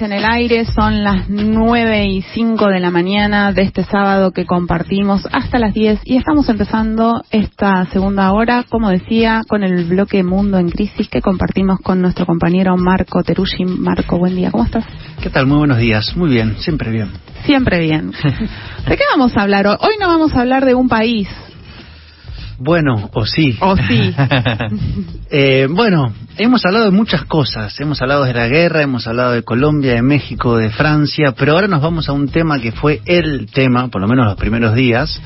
En el Aire, son las 9 y 5 de la mañana de este sábado que compartimos hasta las 10 y estamos empezando esta segunda hora, como decía, con el bloque Mundo en Crisis que compartimos con nuestro compañero Marco Teruggi. Marco, buen día, ¿cómo estás? ¿Qué tal? Muy buenos días. Muy bien, siempre bien. Siempre bien. ¿De qué vamos a hablar hoy? Hoy no vamos a hablar de un país, Bueno, o sí. o sí. Eh, bueno, hemos hablado de muchas cosas. Hemos hablado de la guerra, hemos hablado de Colombia, de México, de Francia, pero ahora nos vamos a un tema que fue el tema, por lo menos los primeros días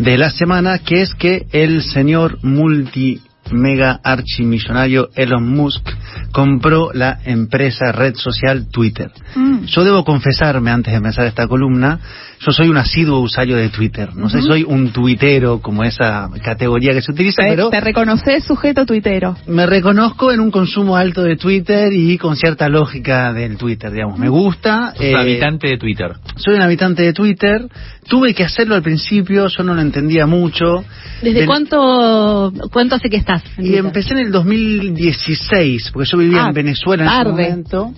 de la semana, que es que el señor multi mega archimillonario Elon Musk compró la empresa red social Twitter. Mm. Yo debo confesarme antes de empezar esta columna, yo soy un asiduo usuario de Twitter. No sé, Ujú. soy un tuitero como esa categoría que se utiliza, Te, pero te reconoces sujeto tuitero. me reconozco en un consumo alto de Twitter y con cierta lógica del Twitter, digamos. Me gusta. Sos eh, un habitante de Twitter. soy un habitante de Twitter. Tuve que hacerlo al principio, yo no lo entendía mucho. ¿Desde Del- cuánto cuánto hace que estás? Y empecé en el 2016, porque yo vivía Ah, en Venezuela en tarde. ese momento.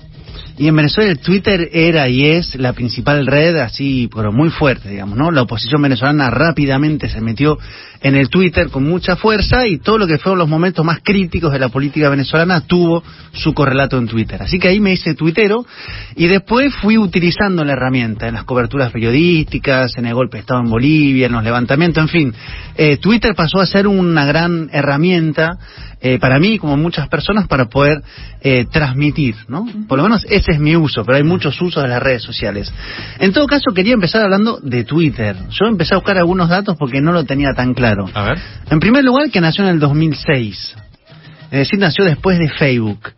Y en Venezuela el Twitter era y es la principal red, así, pero muy fuerte, digamos, ¿no? La oposición venezolana rápidamente se metió en el Twitter con mucha fuerza y todo lo que fueron los momentos más críticos de la política venezolana tuvo su correlato en Twitter. Así que ahí me hice tuitero y después fui utilizando la herramienta en las coberturas periodísticas, en el golpe de Estado en Bolivia, en los levantamientos, en fin. Eh, Twitter pasó a ser una gran herramienta eh, para mí, como muchas personas, para poder eh, transmitir, ¿no? Por lo menos ese es mi uso, pero hay muchos usos de las redes sociales. En todo caso, quería empezar hablando de Twitter. Yo empecé a buscar algunos datos porque no lo tenía tan claro. A ver. En primer lugar, que nació en el 2006. Es decir, nació después de Facebook.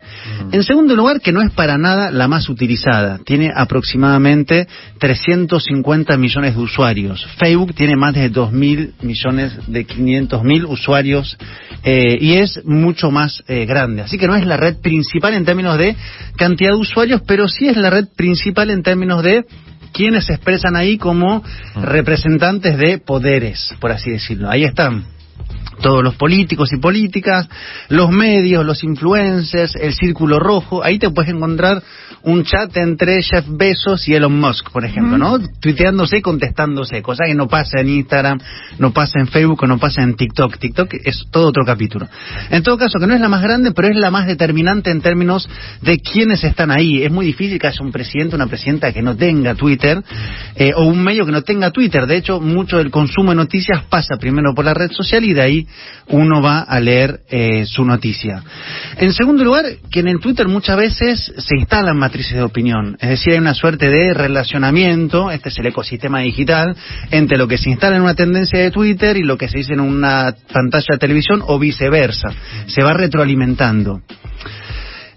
En segundo lugar, que no es para nada la más utilizada. Tiene aproximadamente 350 millones de usuarios. Facebook tiene más de 2.000 millones de 500 mil usuarios eh, y es mucho más eh, grande. Así que no es la red principal en términos de cantidad de usuarios, pero sí es la red principal en términos de quienes se expresan ahí como representantes de poderes, por así decirlo. Ahí están todos los políticos y políticas, los medios, los influencers, el círculo rojo, ahí te puedes encontrar un chat entre Jeff Bezos y Elon Musk, por ejemplo, ¿no? Tuiteándose y contestándose, cosa que no pasa en Instagram, no pasa en Facebook o no pasa en TikTok. TikTok es todo otro capítulo. En todo caso, que no es la más grande, pero es la más determinante en términos de quiénes están ahí. Es muy difícil que haya un presidente una presidenta que no tenga Twitter eh, o un medio que no tenga Twitter. De hecho, mucho del consumo de noticias pasa primero por la red social y de ahí uno va a leer eh, su noticia. En segundo lugar, que en el Twitter muchas veces se instalan matrices de opinión, es decir, hay una suerte de relacionamiento, este es el ecosistema digital, entre lo que se instala en una tendencia de Twitter y lo que se dice en una pantalla de televisión o viceversa. Se va retroalimentando.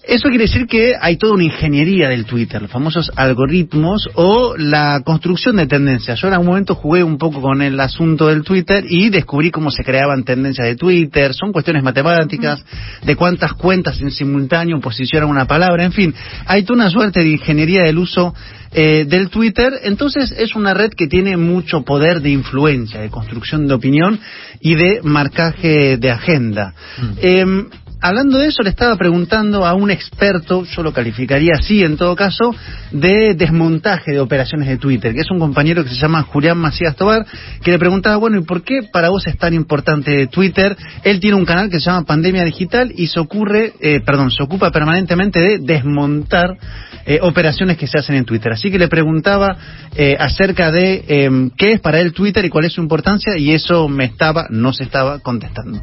Eso quiere decir que hay toda una ingeniería del Twitter, los famosos algoritmos o la construcción de tendencias. Yo en algún momento jugué un poco con el asunto del Twitter y descubrí cómo se creaban tendencias de Twitter. Son cuestiones matemáticas, de cuántas cuentas en simultáneo posicionan una palabra, en fin. Hay toda una suerte de ingeniería del uso eh, del Twitter. Entonces es una red que tiene mucho poder de influencia, de construcción de opinión y de marcaje de agenda. Em, Hablando de eso, le estaba preguntando a un experto, yo lo calificaría así en todo caso, de desmontaje de operaciones de Twitter, que es un compañero que se llama Julián Macías Tobar, que le preguntaba, bueno, ¿y por qué para vos es tan importante Twitter? Él tiene un canal que se llama Pandemia Digital y se ocurre, eh, perdón, se ocupa permanentemente de desmontar eh, operaciones que se hacen en Twitter. Así que le preguntaba eh, acerca de eh, qué es para él Twitter y cuál es su importancia y eso me estaba, no se estaba contestando.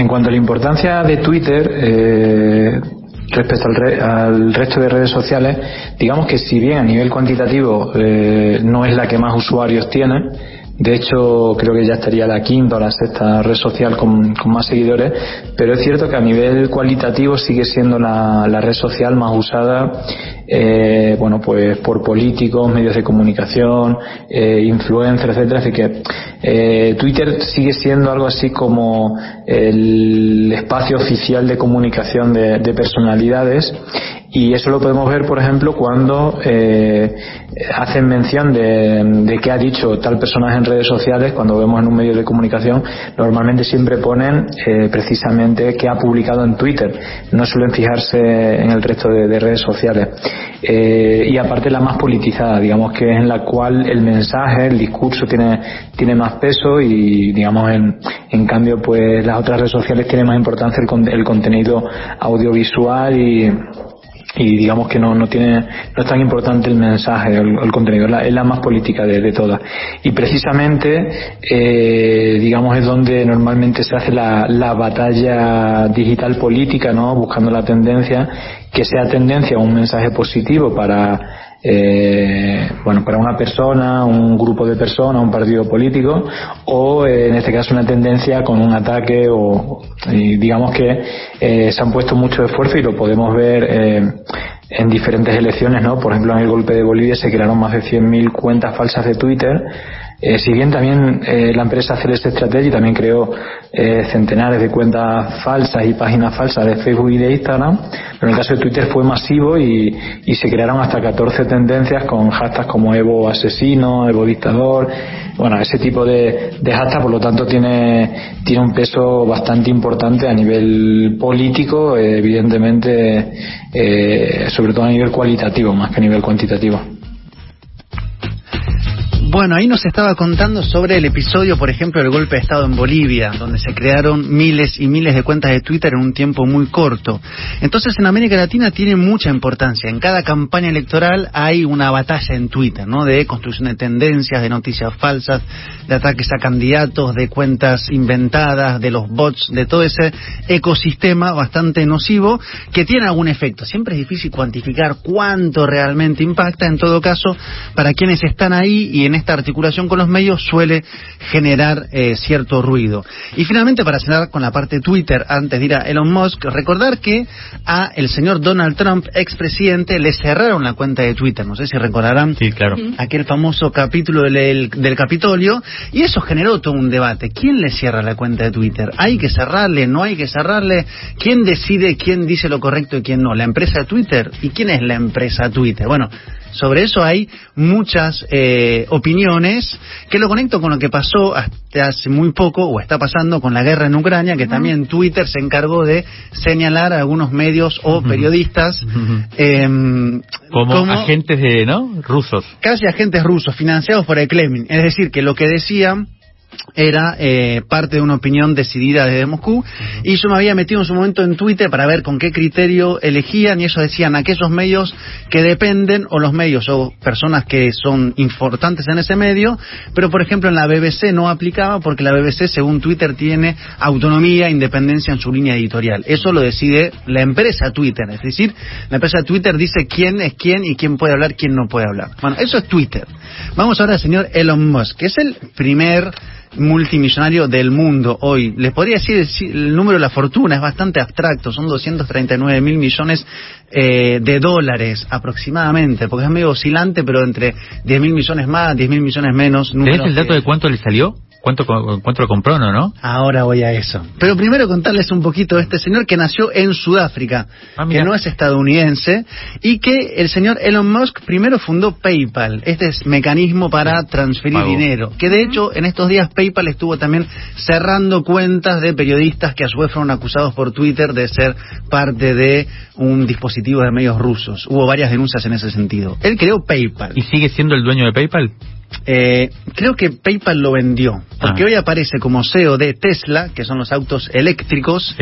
En cuanto a la importancia de Twitter eh, respecto al, re- al resto de redes sociales, digamos que si bien a nivel cuantitativo eh, no es la que más usuarios tiene, De hecho, creo que ya estaría la quinta o la sexta red social con, más seguidores, pero es cierto que a nivel cualitativo sigue siendo la, red social más usada, eh, bueno, pues por políticos, medios de comunicación, eh, influencers, etcétera. Así que eh, Twitter sigue siendo algo así como el espacio oficial de comunicación de, de personalidades y eso lo podemos ver, por ejemplo, cuando eh, hacen mención de, de qué ha dicho tal personaje en redes sociales, cuando vemos en un medio de comunicación, normalmente siempre ponen eh, precisamente qué ha publicado en Twitter, no suelen fijarse en el resto de, redes sociales. Eh, y aparte la más politizada, digamos que es en la cual el mensaje, el discurso tiene, tiene más peso y digamos en, en cambio pues las otras redes sociales tienen más importancia el, el contenido audiovisual y y digamos que no, no tiene no es tan importante el mensaje el, el contenido es la, más política de, de, todas. Y precisamente eh, digamos es donde normalmente se hace la, la batalla digital política no buscando la tendencia que sea tendencia un mensaje positivo para eh, bueno, para una persona, un grupo de personas, un partido político, o eh, en este caso una tendencia con un ataque o digamos que eh, se han puesto mucho esfuerzo y lo podemos ver eh, en diferentes elecciones, ¿no? Por ejemplo, en el golpe de Bolivia se crearon más de 100.000 cuentas falsas de Twitter eh, si bien también eh, la empresa Celeste Strategy también creó eh, centenares de cuentas falsas y páginas falsas de Facebook y de Instagram, pero en el caso de Twitter fue masivo y, y se crearon hasta 14 tendencias con hashtags como Evo asesino, Evo dictador, bueno, ese tipo de, de hashtags por lo tanto tiene, tiene un peso bastante importante a nivel político, evidentemente, sobre todo a nivel cualitativo más que a nivel cuantitativo. Bueno, ahí nos estaba contando sobre el episodio, por ejemplo, del golpe de Estado en Bolivia, donde se crearon miles y miles de cuentas de Twitter en un tiempo muy corto. Entonces, en América Latina tiene mucha importancia. En cada campaña electoral hay una batalla en Twitter, ¿no? De construcción de tendencias, de noticias falsas, de ataques a candidatos, de cuentas inventadas, de los bots, de todo ese ecosistema bastante nocivo que tiene algún efecto. Siempre es difícil cuantificar cuánto realmente impacta. En todo caso, para quienes están ahí y en esta articulación con los medios suele generar eh, cierto ruido. Y finalmente, para cerrar con la parte Twitter, antes de ir a Elon Musk, recordar que a el señor Donald Trump, expresidente, le cerraron la cuenta de Twitter. No sé si recordarán claro. aquel famoso capítulo del, del Capitolio. Y eso generó todo un debate. ¿Quién le cierra la cuenta de Twitter? ¿Hay que cerrarle? ¿No hay que cerrarle? ¿Quién decide quién dice lo correcto y quién no? ¿La empresa de Twitter? ¿Y quién es la empresa Twitter? Bueno, sobre eso hay muchas eh, opiniones que lo conecto con lo que pasó hasta hace muy poco o está pasando con la guerra en Ucrania, que también Twitter se encargó de señalar a algunos medios o periodistas em, como, agentes de, ¿no? rusos. Casi agentes rusos financiados por el Kremlin. Es decir, que lo que decían era eh, parte de una opinión decidida desde Moscú. Y yo me había metido en su momento en Twitter para ver con qué criterio elegían y ellos decían aquellos medios que dependen o los medios o personas que son importantes en ese medio pero por ejemplo en la BBC no aplicaba porque la BBC según Twitter tiene autonomía e independencia en su línea editorial. Eso lo decide la empresa Twitter. Es decir la empresa Twitter dice quién es quién y quién puede hablar quién no puede hablar. Bueno eso es Twitter. Vamos ahora al señor Elon Musk que es el primer multimillonario del mundo hoy. Les podría decir el, número de la fortuna, es bastante abstracto, son 239 mil millones eh, de dólares aproximadamente, porque es medio oscilante, pero entre 10 mil millones más, 10 mil millones menos. ¿Tenés el dato de cuánto le salió? ¿Cuánto, ¿Cuánto lo compró, no, no? Ahora voy a eso. Pero primero contarles un poquito de este señor que nació en Sudáfrica, ah, que no es estadounidense, y que el señor Elon Musk primero fundó PayPal, este es mecanismo para transferir dinero, que de hecho en estos días PayPal estuvo también cerrando cuentas de periodistas que a su vez fueron acusados por Twitter de ser parte de un dispositivo de medios rusos. Hubo varias denuncias en ese sentido. Él creó PayPal. ¿Y sigue siendo el dueño de PayPal? Eh, creo que PayPal lo vendió, porque ah. hoy aparece como CEO de Tesla, que son los autos eléctricos,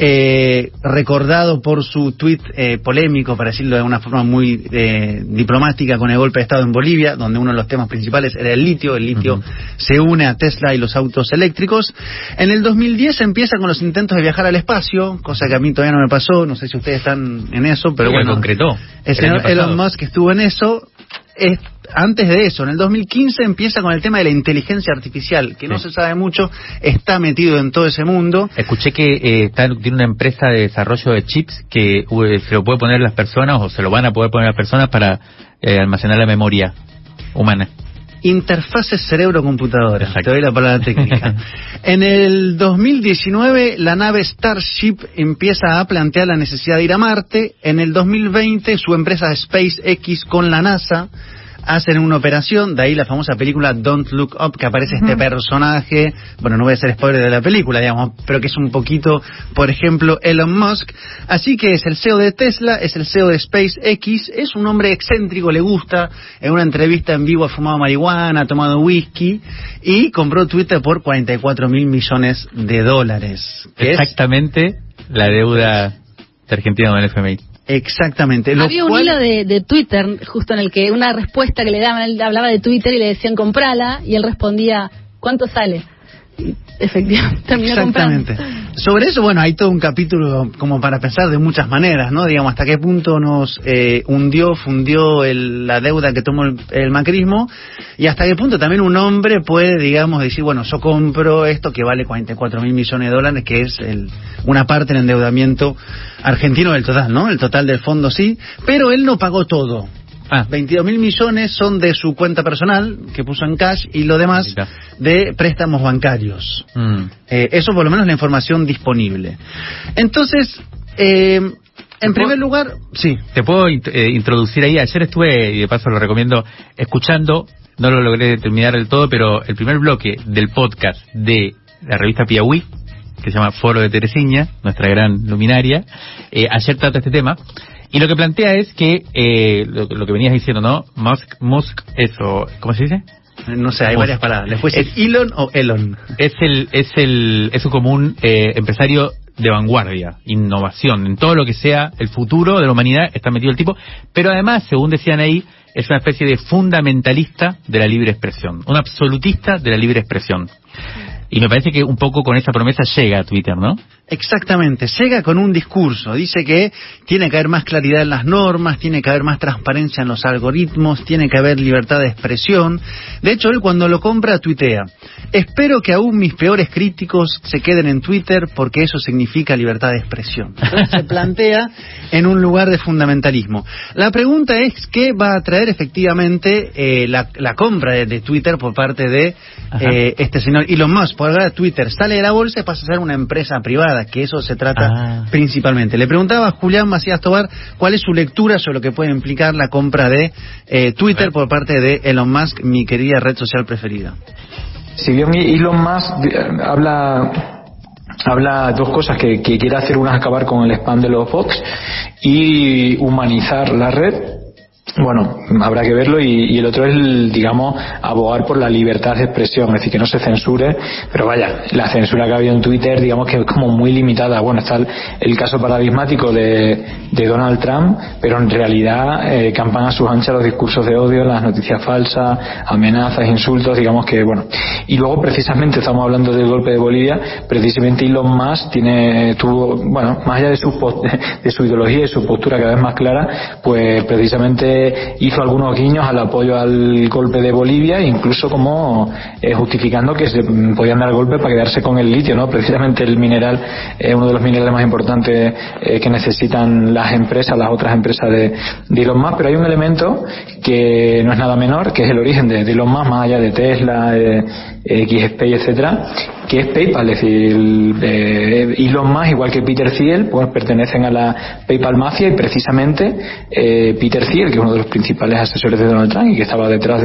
eh, recordado por su tuit eh, polémico, para decirlo de una forma muy eh, diplomática, con el golpe de Estado en Bolivia, donde uno de los temas principales era el litio. El litio se une a Tesla y los autos eléctricos. En el 2010 empieza con los intentos de viajar al espacio, cosa que a mí todavía no me pasó. No sé si ustedes están en eso, pero bueno. concretó. El señor Elon Musk estuvo en eso antes de eso, en el 2015 empieza con el tema de la inteligencia artificial, que no se sabe mucho, está metido en todo ese mundo. Escuché que eh, está, tiene una empresa de desarrollo de chips que uh, se lo puede poner las personas o se lo van a poder poner las personas para eh, almacenar la memoria humana. Interfaces cerebro-computadora. Te doy la palabra técnica. en el 2019, la nave Starship empieza a plantear la necesidad de ir a Marte. En el 2020, su empresa SpaceX con la NASA hacen una operación, de ahí la famosa película Don't Look Up, que aparece este personaje, bueno, no voy a ser spoiler de la película, digamos, pero que es un poquito, por ejemplo, Elon Musk. Así que es el CEO de Tesla, es el CEO de SpaceX, es un hombre excéntrico, le gusta, en una entrevista en vivo ha fumado marihuana, ha tomado whisky, y compró Twitter por 44 mil millones de dólares. Exactamente la deuda de Argentina con el FMI. Exactamente. Había un hilo de, Twitter, justo en el que una respuesta que le daban, él hablaba de Twitter y le decían comprala, y él respondía, ¿cuánto sale? Efectivamente, Exactamente. Sobre eso, bueno, hay todo un capítulo como para pensar de muchas maneras, ¿no? Digamos, hasta qué punto nos eh, hundió, fundió la deuda que tomó el, macrismo y hasta qué punto también un hombre puede, digamos, decir, bueno, yo compro esto que vale 44 mil millones de dólares, que es el, una parte del endeudamiento argentino del total, ¿no? El total del fondo sí, pero él no pagó todo. Ah. 22 mil millones son de su cuenta personal, que puso en cash, y lo demás de préstamos bancarios. Mm. Eh, eso por lo menos es la información disponible. Entonces, eh, en primer lugar, sí. Te puedo eh, introducir ahí. Ayer estuve, y de paso lo recomiendo, escuchando, no lo logré terminar del todo, pero el primer bloque del podcast de la revista Piauí, que se llama Foro de Teresiña, nuestra gran luminaria, ayer trata este tema. Y lo que plantea es que, eh, lo, que venías diciendo, ¿no? Musk, Musk, eso, ¿cómo se dice? No sé, hay varias palabras. Es Elon o Elon. Es el, es el, es un común eh, empresario de vanguardia, innovación, en todo lo que sea el futuro de la humanidad está metido el tipo, pero además, según decían ahí, es una especie de fundamentalista de la libre expresión, un absolutista de la libre expresión. Y me parece que un poco con esa promesa llega a Twitter, ¿no? Exactamente, llega con un discurso, dice que tiene que haber más claridad en las normas, tiene que haber más transparencia en los algoritmos, tiene que haber libertad de expresión. De hecho, él cuando lo compra tuitea, espero que aún mis peores críticos se queden en Twitter porque eso significa libertad de expresión. Entonces se plantea en un lugar de fundamentalismo. La pregunta es qué va a traer efectivamente eh, la, compra de, Twitter por parte de eh, este señor Elon Musk. Por ahora Twitter sale de la bolsa y pasa a ser una empresa privada que eso se trata ah. principalmente. Le preguntaba a Julián Macías Tobar cuál es su lectura sobre lo que puede implicar la compra de eh, Twitter por parte de Elon Musk, mi querida red social preferida. Si bien Elon Musk eh, habla habla dos cosas que, que, quiere hacer una es acabar con el spam de los bots y humanizar la red bueno, habrá que verlo y, el otro es, digamos, abogar por la libertad de expresión, es decir, que no se censure, pero vaya, la censura que ha habido en Twitter, digamos que es como muy limitada. Bueno, está el, caso paradigmático de, Donald Trump, pero en realidad eh, campan a sus anchas los discursos de odio, las noticias falsas, amenazas, insultos, digamos que, bueno. Y luego, precisamente, estamos hablando del golpe de Bolivia, precisamente Elon Musk tiene, tuvo, bueno, más allá de su, de su ideología y su postura cada vez más clara, pues precisamente hizo algunos guiños al apoyo al golpe de Bolivia, incluso como eh, justificando que se podían dar golpe para quedarse con el litio, ¿no? Precisamente el mineral es uno de los minerales más importantes eh, que necesitan las empresas, las otras empresas de, de Elon Musk, pero hay un elemento que no es nada menor, que es el origen de, Elon Musk, más allá de Tesla, eh, XSPay, etcétera, que es PayPal, es decir, eh, igual que Peter Thiel, pues pertenecen a la PayPal mafia y precisamente eh, Peter Thiel, que es uno de los principales asesores de Donald Trump y que estaba detrás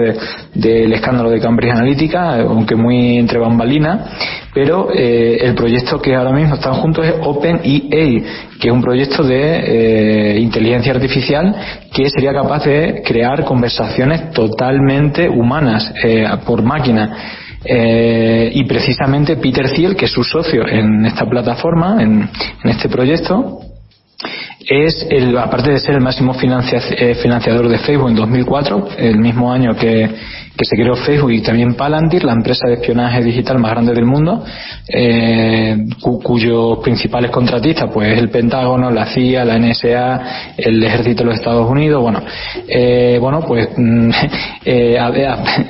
del escándalo de Cambridge Analytica, aunque muy entre bambalinas, pero eh, el proyecto que ahora mismo están juntos es OpenEA, que es un proyecto de inteligencia artificial que sería capaz de crear conversaciones totalmente humanas por máquina eh, y precisamente Peter Thiel, que es su socio en esta plataforma, en, este proyecto, es el, aparte de ser el máximo eh, financiador de Facebook en 2004, el mismo año que, que se creó Facebook y también Palantir, la empresa de espionaje digital más grande del mundo, eh, cuyos principales contratistas, pues el Pentágono, la CIA, la NSA, el Ejército de los Estados Unidos, bueno, eh, bueno, pues eh,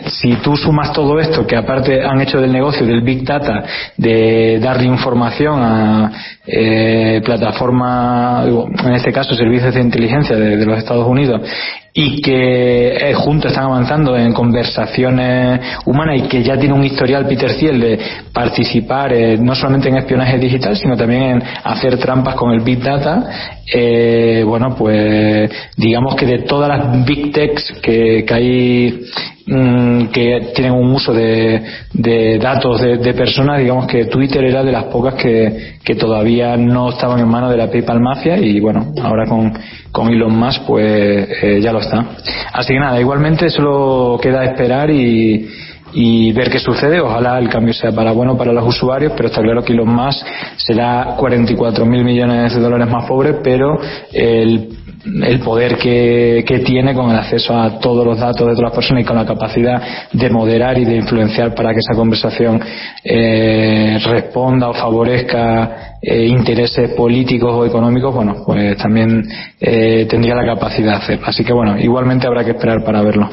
si tú sumas todo esto, que aparte han hecho del negocio del Big Data, de darle información a eh, plataformas, en este caso servicios de inteligencia de los Estados Unidos, y que eh, juntos están avanzando en conversaciones humanas y que ya tiene un historial Peter Thiel de participar eh, no solamente en espionaje digital sino también en hacer trampas con el Big Data eh, bueno pues digamos que de todas las Big Techs que, que hay mm, que tienen un uso de, de datos de, de, personas digamos que Twitter era de las pocas que, que todavía no estaban en manos de la PayPal Mafia y bueno ahora con con Elon Musk pues eh, ya lo está. Así que nada, igualmente solo queda esperar y, y ver qué sucede. Ojalá el cambio sea para bueno para los usuarios, pero está claro que Elon Musk será 44 mil millones de dólares más pobre, pero el el poder que, que, tiene con el acceso a todos los datos de todas las personas y con la capacidad de moderar y de influenciar para que esa conversación eh, responda o favorezca eh, intereses políticos o económicos, bueno, pues también eh, tendría la capacidad de hacer. Así que bueno, igualmente habrá que esperar para verlo.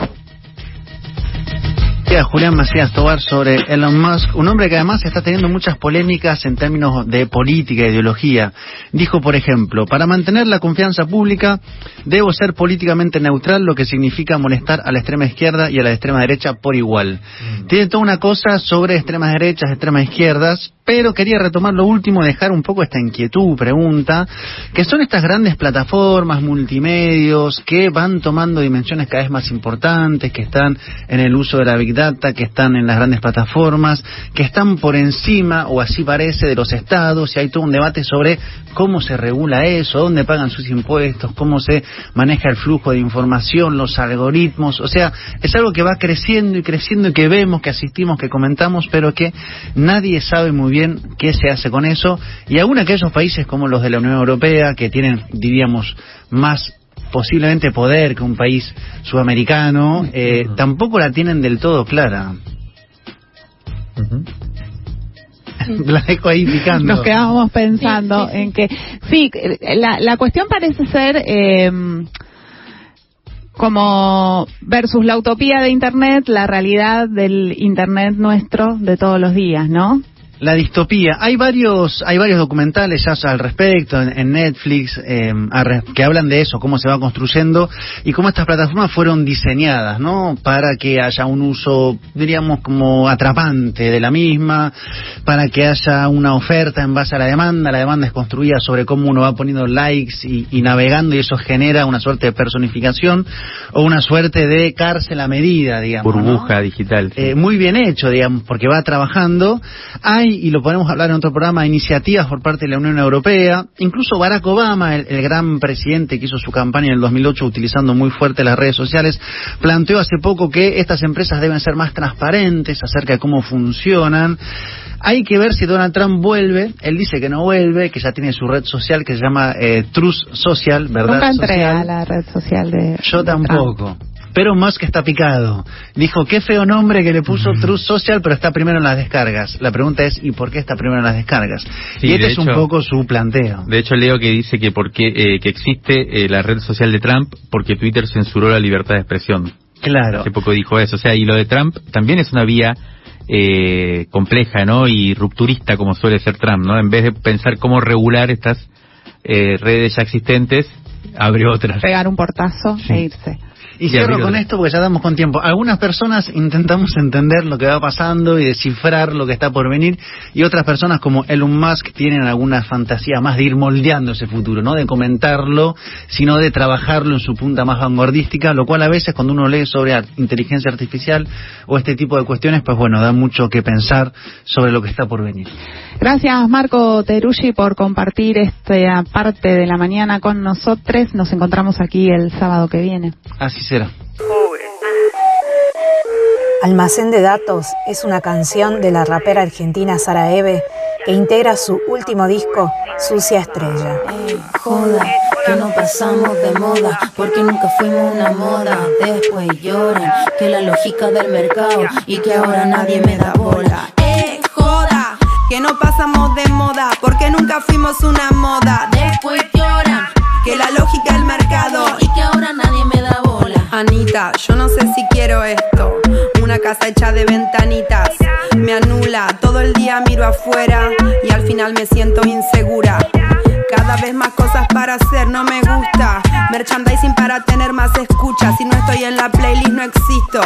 Julián Macías Tobar sobre Elon Musk, un hombre que además está teniendo muchas polémicas en términos de política e ideología. Dijo, por ejemplo, para mantener la confianza pública debo ser políticamente neutral, lo que significa molestar a la extrema izquierda y a la extrema derecha por igual. Mm. Tiene toda una cosa sobre extremas derechas, extremas izquierdas, pero quería retomar lo último, dejar un poco esta inquietud, pregunta, que son estas grandes plataformas, multimedios, que van tomando dimensiones cada vez más importantes, que están en el uso de la Big Data, que están en las grandes plataformas, que están por encima, o así parece, de los estados, y hay todo un debate sobre cómo se regula eso, dónde pagan sus impuestos, cómo se maneja el flujo de información, los algoritmos, o sea, es algo que va creciendo y creciendo y que vemos, que asistimos, que comentamos, pero que nadie sabe muy bien qué se hace con eso y aún aquellos países como los de la Unión Europea que tienen, diríamos, más posiblemente poder que un país sudamericano, eh, tampoco la tienen del todo clara. la dejo ahí picando. Nos quedamos pensando en que, sí, la, la cuestión parece ser eh, como versus la utopía de Internet, la realidad del Internet nuestro de todos los días, ¿no? La distopía. Hay varios, hay varios documentales ya al respecto en, Netflix eh, que hablan de eso, cómo se va construyendo y cómo estas plataformas fueron diseñadas, ¿no? Para que haya un uso, diríamos, como atrapante de la misma, para que haya una oferta en base a la demanda. La demanda es construida sobre cómo uno va poniendo likes y, navegando y eso genera una suerte de personificación o una suerte de cárcel a medida, digamos. Burbuja digital. Eh, muy bien hecho, digamos, porque va trabajando. Hay y lo podemos hablar en otro programa, iniciativas por parte de la Unión Europea. Incluso Barack Obama, el, gran presidente que hizo su campaña en el 2008 utilizando muy fuerte las redes sociales, planteó hace poco que estas empresas deben ser más transparentes acerca de cómo funcionan. Hay que ver si Donald Trump vuelve. Él dice que no vuelve, que ya tiene su red social que se llama eh, Truth Social, ¿verdad? Nunca entré a la red social de. Yo tampoco. Pero Musk está picado. Dijo, qué feo nombre que le puso Truth Social, pero está primero en las descargas. La pregunta es, ¿y por qué está primero en las descargas? y este es un poco su planteo. De hecho, leo que dice que, porque, eh, que existe eh, la red social de Trump porque Twitter censuró la libertad de expresión. Claro. Hace poco dijo eso. O sea, y lo de Trump también es una vía eh, compleja, ¿no? Y rupturista como suele ser Trump, ¿no? En vez de pensar cómo regular estas redes ya existentes, abre otras. Pegar un portazo e irse. Y cierro con esto porque ya damos con tiempo. Algunas personas intentamos entender lo que va pasando y descifrar lo que está por venir y otras personas como Elon Musk tienen alguna fantasía más de ir moldeando ese futuro, no de comentarlo, sino de trabajarlo en su punta más vanguardística, lo cual a veces cuando uno lee sobre inteligencia artificial o este tipo de cuestiones, pues bueno, da mucho que pensar sobre lo que está por venir. Gracias Marco Teruggi por compartir esta parte de la mañana con nosotros. Nos encontramos aquí el sábado que viene. Así Almacén de Datos es una canción de la rapera argentina Sara Eve que integra su último disco, Sucia Estrella. que no pasamos de moda, porque nunca fuimos una moda. Después lloran que la lógica del mercado y que ahora nadie me da bola. Eh, joda, que no pasamos de moda, porque nunca fuimos una moda. Después lloran que la lógica del mercado y que ahora nadie me da bola. Anita, yo no sé si quiero esto. Una casa hecha de ventanitas. Me anula, todo el día miro afuera y al final me siento insegura. Cada vez más cosas para hacer, no me gusta. Merchandising para tener más escucha. Si no estoy en la playlist, no existo.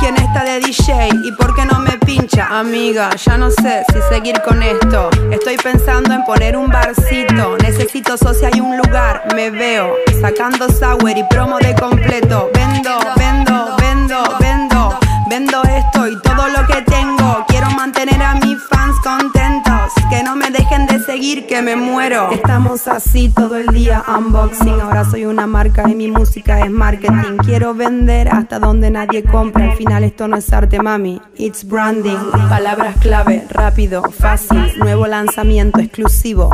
¿Quién está de DJ y por qué no me pincha? Amiga, ya no sé si seguir con esto. Estoy pensando en poner un barcito. Necesito socia y un lugar. Me veo sacando sour y promo de completo. Vendo, vendo, vendo, vendo. Vendo esto y todo lo que tengo. Quiero mantener a mis fans contentos. Que no me dejen de seguir, que me muero. Estamos así todo el día unboxing. Ahora soy una marca y mi música es marketing. Quiero vender hasta donde nadie compra. Al final esto no es arte, mami. It's branding. Palabras clave, rápido, fácil. Nuevo lanzamiento exclusivo.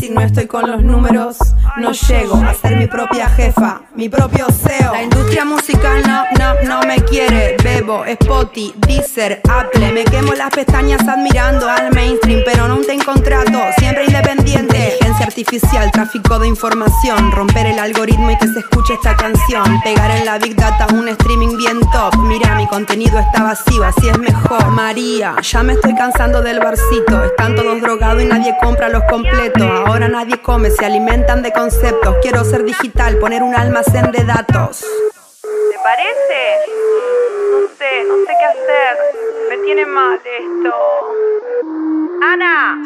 Si no estoy con los números, no llego a ser mi propia jefa, mi propio CEO. La industria musical no, no, no me quiere. Bebo, Spotify, Deezer, Apple. Me quemo las pestañas admirando al mainstream, pero no tengo contrato. Siempre independiente. Inteligencia artificial, tráfico de información. Romper el algoritmo y que se escuche esta canción. Pegar en la big data un streaming bien top. Mira, mi contenido está vacío, así es mejor. María, ya me estoy cansando del barcito. Están todos drogados y nadie compra los completos. Ahora nadie come, se alimentan de conceptos. Quiero ser digital, poner un almacén de datos. ¿Te parece? No sé, no sé qué hacer. Me tiene mal esto. Ana,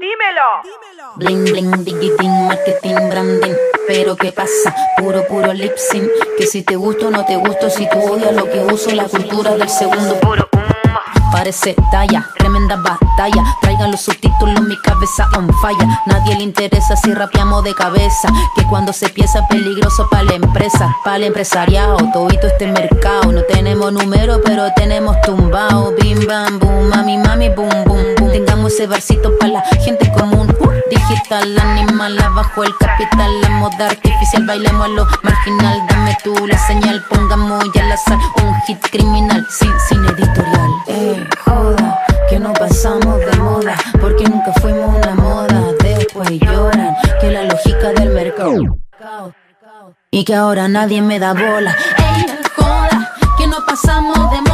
dímelo. Bling bling, digitin, marketing, branding. Pero qué pasa, puro puro lip sync. Que si te gusto o no te gusto, si tú odias lo que uso, la cultura del segundo puro. Parece talla, tremenda batalla. Traigan los subtítulos, mi cabeza on fire. Nadie le interesa si rapeamos de cabeza. Que cuando se piensa peligroso para la empresa, para el empresariado, todito este mercado. No tenemos número, pero tenemos tumbao. Bim bam boom, mami mami boom boom boom. Tengamos ese barcito para la gente común. Digital, animal, abajo el capital, la moda artificial, bailemos a lo marginal. Dame tú la señal, pongamos ya al azar un hit criminal sin, sin editorial. Eh, joda, que no pasamos de moda, porque nunca fuimos una moda. Después lloran que la lógica del mercado y que ahora nadie me da bola. Ey, joda, que no pasamos de moda,